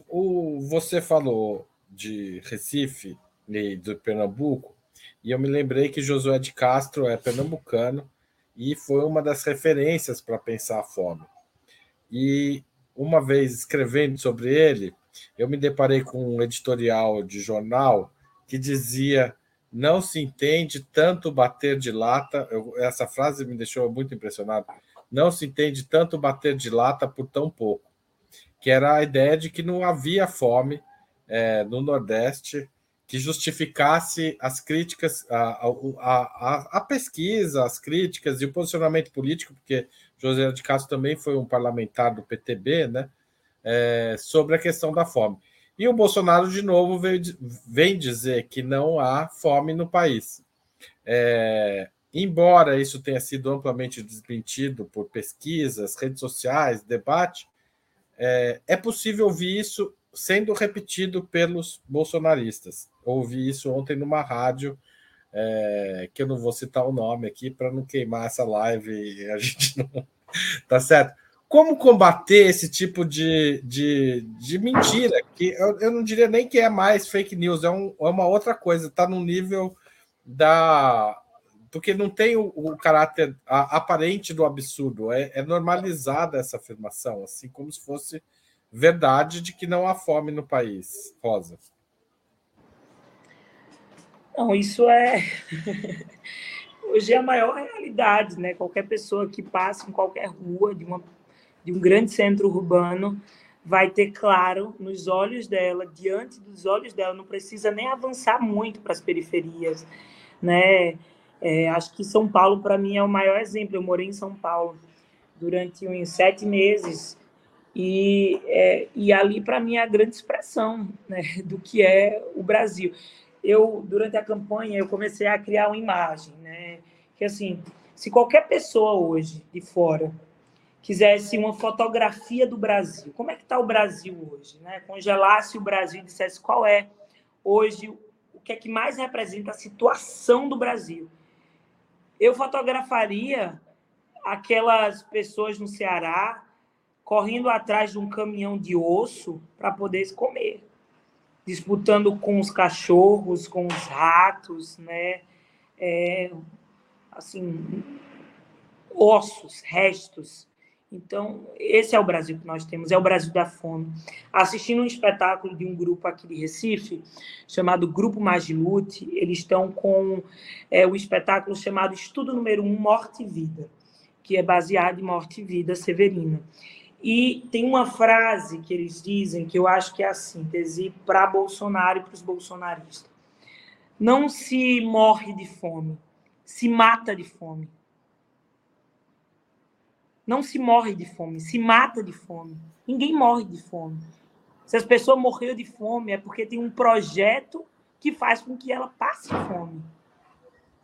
O, você falou de Recife e do Pernambuco, e eu me lembrei que Josué de Castro é pernambucano e foi uma das referências para pensar a fome. E uma vez escrevendo sobre ele, eu me deparei com um editorial de jornal que dizia: não se entende tanto bater de lata. Eu, essa frase me deixou muito impressionado. Não se entende tanto bater de lata por tão pouco. Que era a ideia de que não havia fome é, no Nordeste que justificasse as críticas, a, a, a, a, pesquisa, as críticas e o posicionamento político, porque José de Castro também foi um parlamentar do PTB, né, é, sobre a questão da fome. E o Bolsonaro, de novo, veio, vem dizer que não há fome no país. É, embora isso tenha sido amplamente desmentido por pesquisas, redes sociais, debate, é, é possível ouvir isso sendo repetido pelos bolsonaristas. Ouvi isso ontem numa rádio, é, que eu não vou citar o nome aqui para não queimar essa live e a [laughs] gente não. Tá certo? Como combater esse tipo de, de, de mentira? Que eu, eu não diria nem que é mais fake news, é, um, é uma outra coisa, está no nível da. Porque não tem o, o caráter a, aparente do absurdo, é, é normalizada essa afirmação, assim como se fosse verdade de que não há fome no país, Rosa? Não, isso é. [laughs] Hoje é a maior realidade, né? Qualquer pessoa que passa em qualquer rua de, uma, de um grande centro urbano vai ter claro nos olhos dela, diante dos olhos dela, não precisa nem avançar muito para as periferias, né? É, acho que São Paulo, para mim, é o maior exemplo. Eu morei em São Paulo durante uns sete meses e, é, e ali, para mim, é a grande expressão né, do que é o Brasil. Eu, durante a campanha, eu comecei a criar uma imagem, né? Que, assim, se qualquer pessoa hoje, de fora, quisesse uma fotografia do Brasil, como é que está o Brasil hoje? Né? Congelasse o Brasil e dissesse qual é hoje o que é que mais representa a situação do Brasil. Eu fotografaria aquelas pessoas no Ceará correndo atrás de um caminhão de osso para poder comer, disputando com os cachorros, com os ratos, né? É, assim, ossos, restos. Então, esse é o Brasil que nós temos, é o Brasil da fome. Assistindo um espetáculo de um grupo aqui de Recife, chamado Grupo Magilute, eles estão com é, o espetáculo chamado Estudo Número 1, Morte e Vida, que é baseado em Morte e Vida Severina. E tem uma frase que eles dizem que eu acho que é a síntese para Bolsonaro e para os bolsonaristas. Não se morre de fome, se mata de fome. Não se morre de fome, se mata de fome. Ninguém morre de fome. Se as pessoas morreram de fome é porque tem um projeto que faz com que ela passe fome.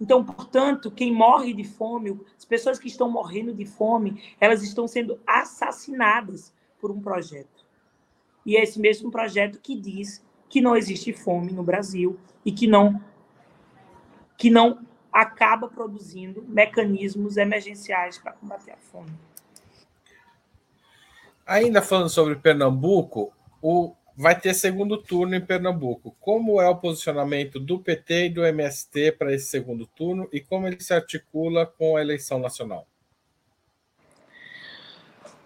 Então, portanto, quem morre de fome, as pessoas que estão morrendo de fome, elas estão sendo assassinadas por um projeto. E é esse mesmo projeto que diz que não existe fome no Brasil e que não que não acaba produzindo mecanismos emergenciais para combater a fome. Ainda falando sobre Pernambuco, o vai ter segundo turno em Pernambuco. Como é o posicionamento do PT e do MST para esse segundo turno e como ele se articula com a eleição nacional?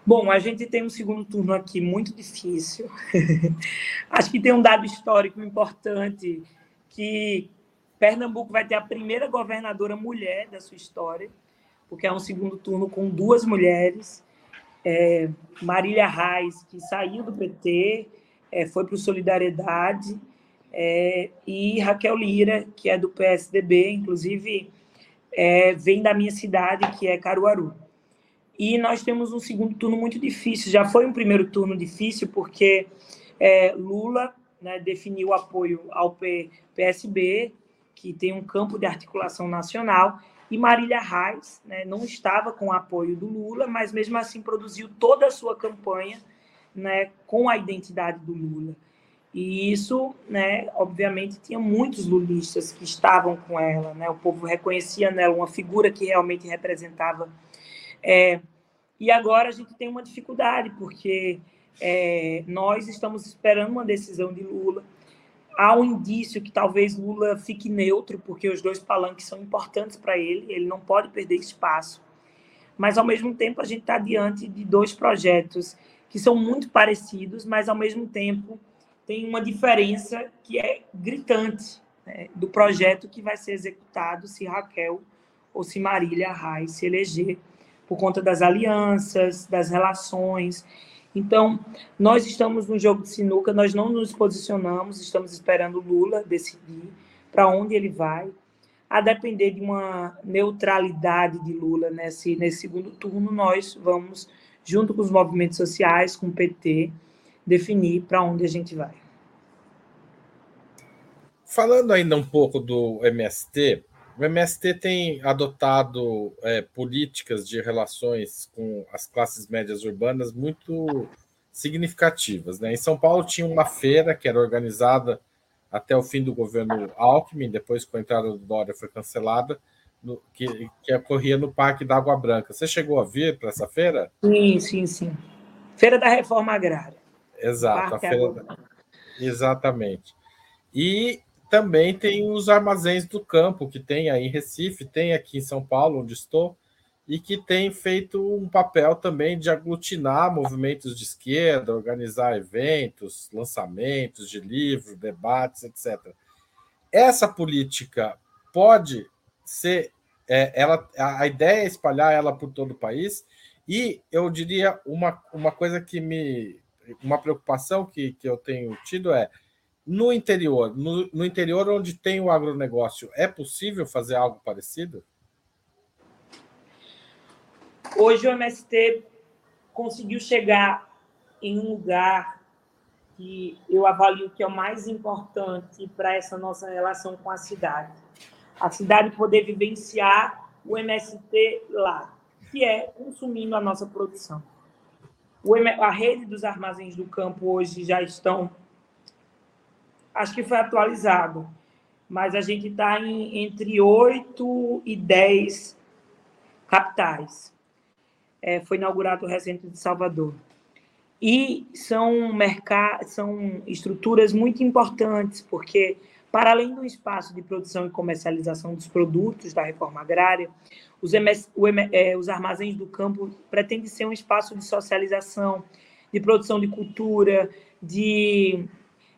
Bom, a gente tem um segundo turno aqui muito difícil. [laughs] Acho que tem um dado histórico importante que Pernambuco vai ter a primeira governadora mulher da sua história, porque é um segundo turno com duas mulheres. É, Marília Reis, que saiu do PT, é, foi para o Solidariedade, é, e Raquel Lira, que é do PSDB, inclusive é, vem da minha cidade, que é Caruaru. E nós temos um segundo turno muito difícil. Já foi um primeiro turno difícil, porque é, Lula né, definiu apoio ao PSB, que tem um campo de articulação nacional, e Marília Reis né, não estava com o apoio do Lula, mas mesmo assim produziu toda a sua campanha né, com a identidade do Lula. E isso, né, obviamente, tinha muitos lulistas que estavam com ela. Né? O povo reconhecia nela uma figura que realmente representava. É, e agora a gente tem uma dificuldade, porque é, nós estamos esperando uma decisão de Lula. Há um indício que talvez Lula fique neutro, porque os dois palanques são importantes para ele, ele não pode perder espaço. Mas, ao mesmo tempo, a gente está diante de dois projetos que são muito parecidos, mas ao mesmo tempo tem uma diferença que é gritante né, do projeto que vai ser executado se Raquel ou se Marília Reis se eleger, por conta das alianças, das relações. Então, nós estamos no jogo de sinuca, nós não nos posicionamos, estamos esperando Lula decidir para onde ele vai. A depender de uma neutralidade de Lula nesse, nesse segundo turno, nós vamos junto com os movimentos sociais, com o PT, definir para onde a gente vai. Falando ainda um pouco do MST, o MST tem adotado é, políticas de relações com as classes médias urbanas muito significativas. Né? Em São Paulo tinha uma feira que era organizada até o fim do governo Alckmin, depois com a entrada do Dória foi cancelada, no, que, que ocorria no Parque da Água Branca. Você chegou a vir para essa feira? Sim, sim, sim. Feira da Reforma Agrária. Exato, a feira da... exatamente. E também tem os armazéns do campo que tem aí em Recife, tem aqui em São Paulo, onde estou, e que tem feito um papel também de aglutinar movimentos de esquerda, organizar eventos, lançamentos de livros, debates, etc. Essa política pode ser é, ela, a ideia é espalhar ela por todo o país. E eu diria uma, uma coisa que me. Uma preocupação que, que eu tenho tido é no interior, no, no interior onde tem o agronegócio, é possível fazer algo parecido? Hoje o MST conseguiu chegar em um lugar que eu avalio que é o mais importante para essa nossa relação com a cidade a cidade poder vivenciar o MST lá. que é consumindo a nossa produção. A rede dos armazéns do campo hoje já estão, acho que foi atualizado, mas a gente está entre 8 e 10 capitais. É, foi inaugurado o recinto de Salvador. E são, são estruturas muito importantes, porque, para além do espaço de produção e comercialização dos produtos da reforma agrária, os, MS, é, os armazéns do campo pretendem ser um espaço de socialização, de produção de cultura, de,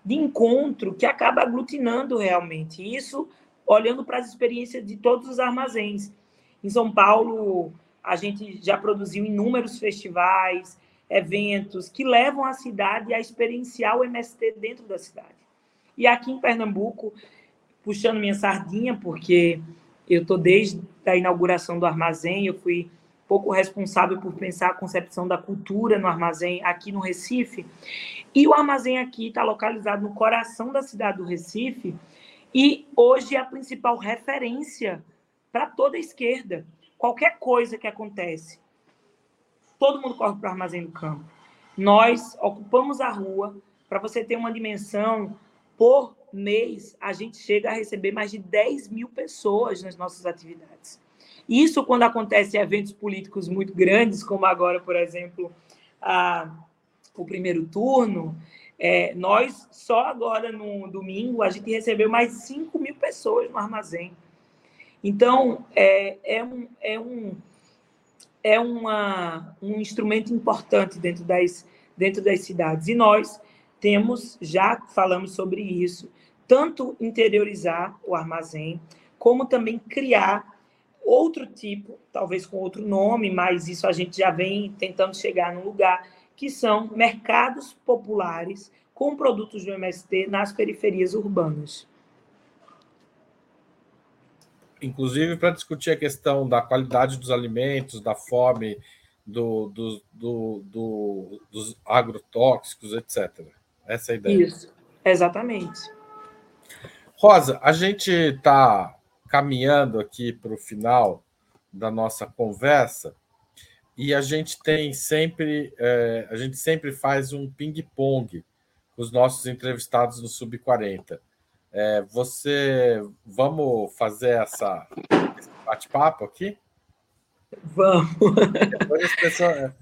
de encontro, que acaba aglutinando realmente. Isso olhando para as experiências de todos os armazéns. Em São Paulo, a gente já produziu inúmeros festivais, eventos que levam a cidade a experienciar o MST dentro da cidade. E aqui em Pernambuco, puxando minha sardinha, porque eu estou desde a inauguração do armazém, eu fui pouco responsável por pensar a concepção da cultura no armazém aqui no Recife. E o armazém aqui está localizado no coração da cidade do Recife e hoje é a principal referência para toda a esquerda. Qualquer coisa que acontece todo mundo corre para o armazém do campo. Nós ocupamos a rua, para você ter uma dimensão, por mês a gente chega a receber mais de 10 mil pessoas nas nossas atividades. Isso quando acontece eventos políticos muito grandes, como agora, por exemplo, a, o primeiro turno, é, nós, só agora no domingo, a gente recebeu mais 5 mil pessoas no armazém. Então, é, é, um, é um é uma, um instrumento importante dentro das, dentro das cidades. E nós temos, já falamos sobre isso, tanto interiorizar o armazém, como também criar outro tipo, talvez com outro nome, mas isso a gente já vem tentando chegar no lugar, que são mercados populares com produtos do MST nas periferias urbanas inclusive para discutir a questão da qualidade dos alimentos, da fome, do, do, do, dos agrotóxicos, etc. Essa é a ideia. Isso, exatamente. Rosa, a gente está caminhando aqui para o final da nossa conversa e a gente tem sempre, é, a gente sempre faz um ping-pong com os nossos entrevistados no Sub 40. É, você. Vamos fazer essa bate-papo aqui? Vamos. Depois, pessoas,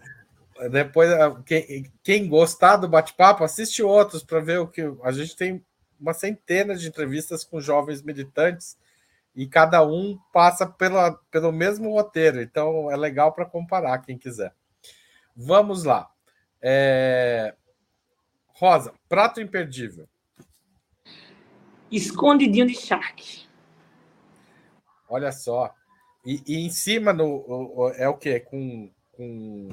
depois quem, quem gostar do bate-papo, assiste outros para ver o que. A gente tem uma centena de entrevistas com jovens militantes e cada um passa pela, pelo mesmo roteiro, então é legal para comparar quem quiser. Vamos lá. É... Rosa, prato imperdível. Escondidinho de charque. Olha só. E, e em cima no, é o que? Com. com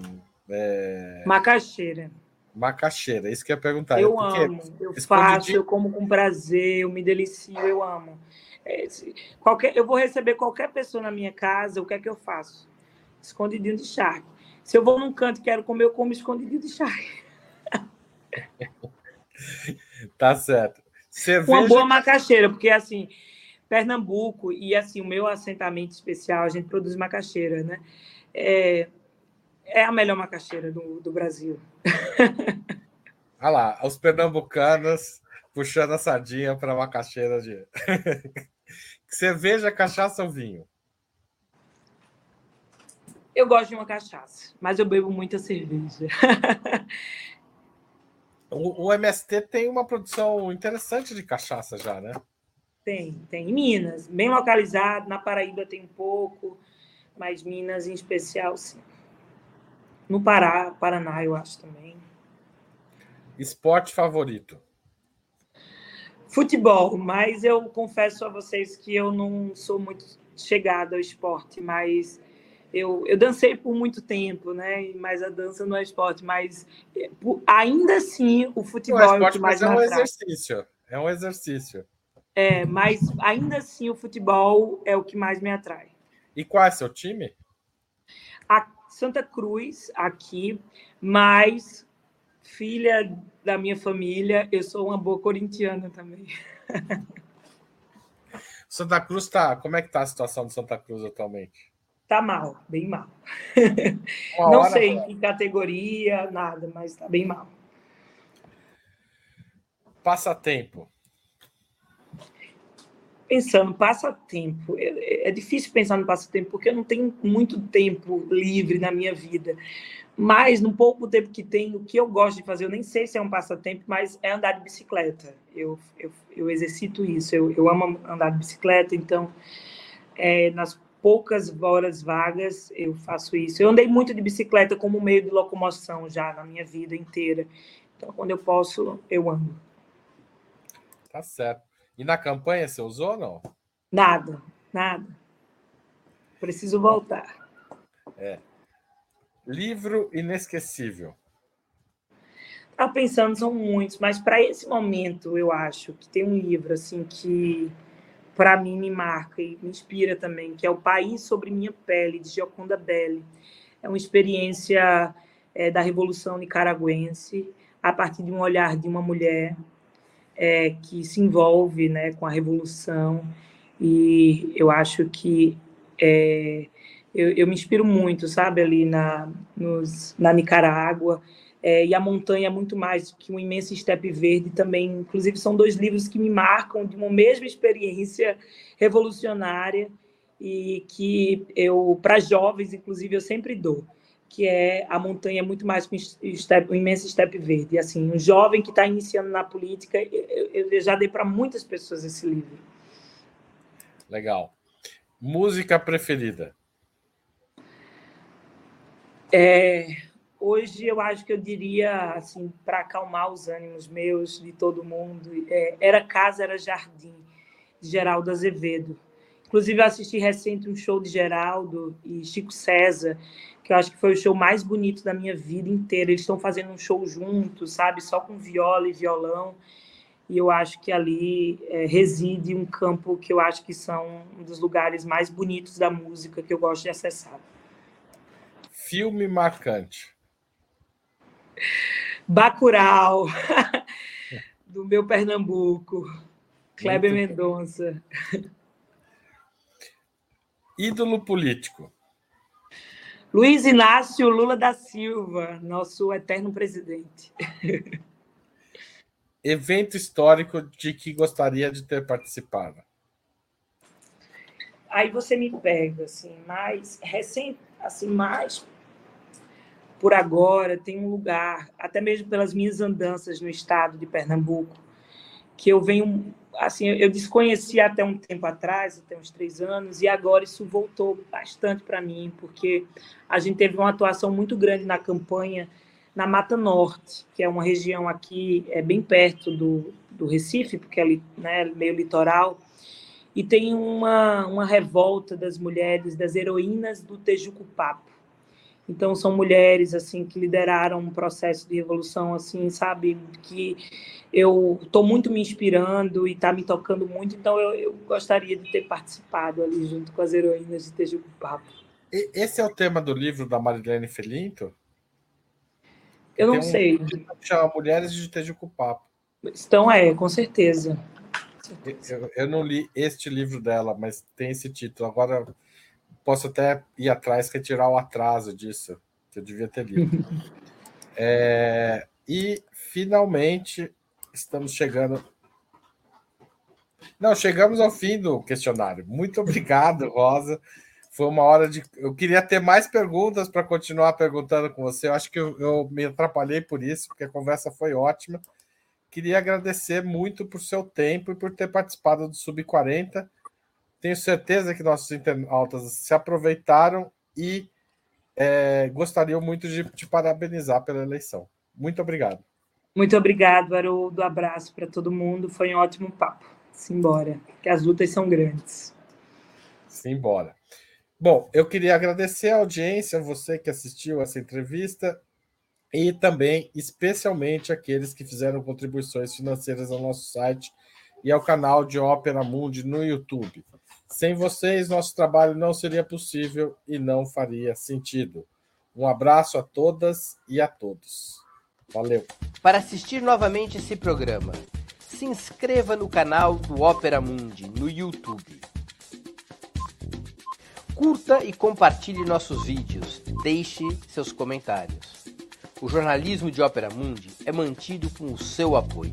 é... Macaxeira. Macaxeira, isso que eu ia perguntar. Eu amo, eu faço, eu como com prazer, eu me delicio, eu amo. É, qualquer, eu vou receber qualquer pessoa na minha casa, o que é que eu faço? Escondidinho de charque. Se eu vou num canto e quero comer, eu como escondidinho de charque. [laughs] tá certo. Cerveja... Uma boa macaxeira, porque assim, Pernambuco e assim, o meu assentamento especial, a gente produz macaxeira, né? É, é a melhor macaxeira do, do Brasil. [laughs] Olha lá, os pernambucanos puxando a sardinha para macaxeira de. [laughs] Cerveja, cachaça ou vinho? Eu gosto de uma cachaça, mas eu bebo muita cerveja. [laughs] O, o, MST tem uma produção interessante de cachaça já, né? Tem, tem. Em Minas, bem localizado. Na Paraíba tem um pouco, mas Minas em especial, sim. No Pará, Paraná, eu acho também. Esporte favorito? Futebol, mas eu confesso a vocês que eu não sou muito chegada ao esporte, mas eu, eu dancei por muito tempo, né? Mas a dança não é esporte, mas é, ainda assim o futebol não é, esporte, é o que mais mas é um exercício. É um exercício. É, mas ainda assim o futebol é o que mais me atrai. E qual é seu time? A Santa Cruz aqui, mas filha da minha família, eu sou uma boa corintiana também. [laughs] Santa Cruz tá. Como é que tá a situação de Santa Cruz atualmente? Tá mal, bem mal. [laughs] Não hora... sei em que categoria, nada, mas tá bem mal. Passatempo. Pensando, passatempo. É, é difícil pensar no passatempo, porque eu não tenho muito tempo livre na minha vida. Mas, no pouco tempo que tenho, o que eu gosto de fazer, eu nem sei se é um passatempo, mas é andar de bicicleta. Eu, eu, eu exercito isso. Eu, eu amo andar de bicicleta, então, é, nas poucas horas vagas eu faço isso. Eu andei muito de bicicleta como meio de locomoção já na minha vida inteira. Então, quando eu posso, eu ando. Tá certo. E na campanha você usou ou não? Nada, nada. Preciso voltar. É. Livro inesquecível. Estava pensando, são muitos, mas para esse momento eu acho que tem um livro assim que para mim me marca e me inspira também, que é O País sobre Minha Pele, de Gioconda Belli. É uma experiência é, da Revolução Nicaragüense, a partir de um olhar de uma mulher é, que se envolve né, com a Revolução, e eu acho que é, eu, eu, me inspiro muito, sabe, ali na, nos, na Nicarágua, é, e a montanha é muito mais que um imenso estepe verde também. Inclusive, são dois livros que me marcam de uma mesma experiência revolucionária e que eu, para jovens, inclusive, eu sempre dou, que é a montanha é muito mais que um, um imenso estepe verde. Assim, um jovem que está iniciando na política, eu, eu já dei para muitas pessoas esse livro. Legal. Música preferida? É, hoje eu acho que eu diria, assim, para acalmar os ânimos meus, de todo mundo, é, Era Casa, Era Jardim, de Geraldo Azevedo. Inclusive, eu assisti recente um show de Geraldo e Chico César, que eu acho que foi o show mais bonito da minha vida inteira. Eles estão fazendo um show juntos, sabe? Só com viola e violão. E eu acho que ali é, reside um campo que eu acho que são um dos lugares mais bonitos da música que eu gosto de acessar. Filme marcante. Bacurau, [laughs] do meu Pernambuco, Kleber Mendonça. Ídolo político. Luiz Inácio Lula da Silva, nosso eterno presidente. [laughs] Evento histórico de que gostaria de ter participado. Aí você me pega, assim, mais recente, assim, mais por agora tem um lugar, até mesmo pelas minhas andanças no estado de Pernambuco, que eu venho, assim, eu desconhecia até um tempo atrás, até uns três anos, e agora isso voltou bastante para mim, porque a gente teve uma atuação muito grande na campanha na Mata Norte, que é uma região aqui é bem perto do, do Recife, porque é né, meio litoral, e tem uma, uma revolta das mulheres, das heroínas do Tejucupapo. Então são mulheres assim que lideraram um processo de revolução assim, sabe, que eu estou muito me inspirando e está me tocando muito. Então eu, eu, gostaria de ter participado ali junto com as heroínas de Tejuco Papo. Esse é o tema do livro da Marilene Felinto? Eu não um sei. Chama Mulheres de Tejuco Papo. Então é, com certeza. Eu, eu não li este livro dela, mas tem esse título. Agora posso até ir atrás, retirar o atraso disso, que eu devia ter lido. [laughs] é, e, finalmente, estamos chegando. Não, chegamos ao fim do questionário. Muito obrigado, Rosa. Foi uma hora de. Eu queria ter mais perguntas para continuar perguntando com você. Eu acho que eu, eu me atrapalhei por isso, porque a conversa foi ótima. Queria agradecer muito por seu tempo e por ter participado do Sub 40 tenho certeza que nossos internautas se aproveitaram e é, gostariam muito de te parabenizar pela eleição. Muito obrigado. Muito obrigado, Haroldo. Abraço para todo mundo. Foi um ótimo papo. Simbora, que as lutas são grandes. Simbora. Bom, eu queria agradecer a audiência, você que assistiu essa entrevista, e também, especialmente, aqueles que fizeram contribuições financeiras ao nosso site e ao canal de Ópera Mundi no YouTube. Sem vocês, nosso trabalho não seria possível e não faria sentido. Um abraço a todas e a todos. Valeu. Para assistir novamente esse programa, se inscreva no canal do Opera Mundi no YouTube. Curta e compartilhe nossos vídeos. Deixe seus comentários. O jornalismo de Ópera Mundi é mantido com o seu apoio.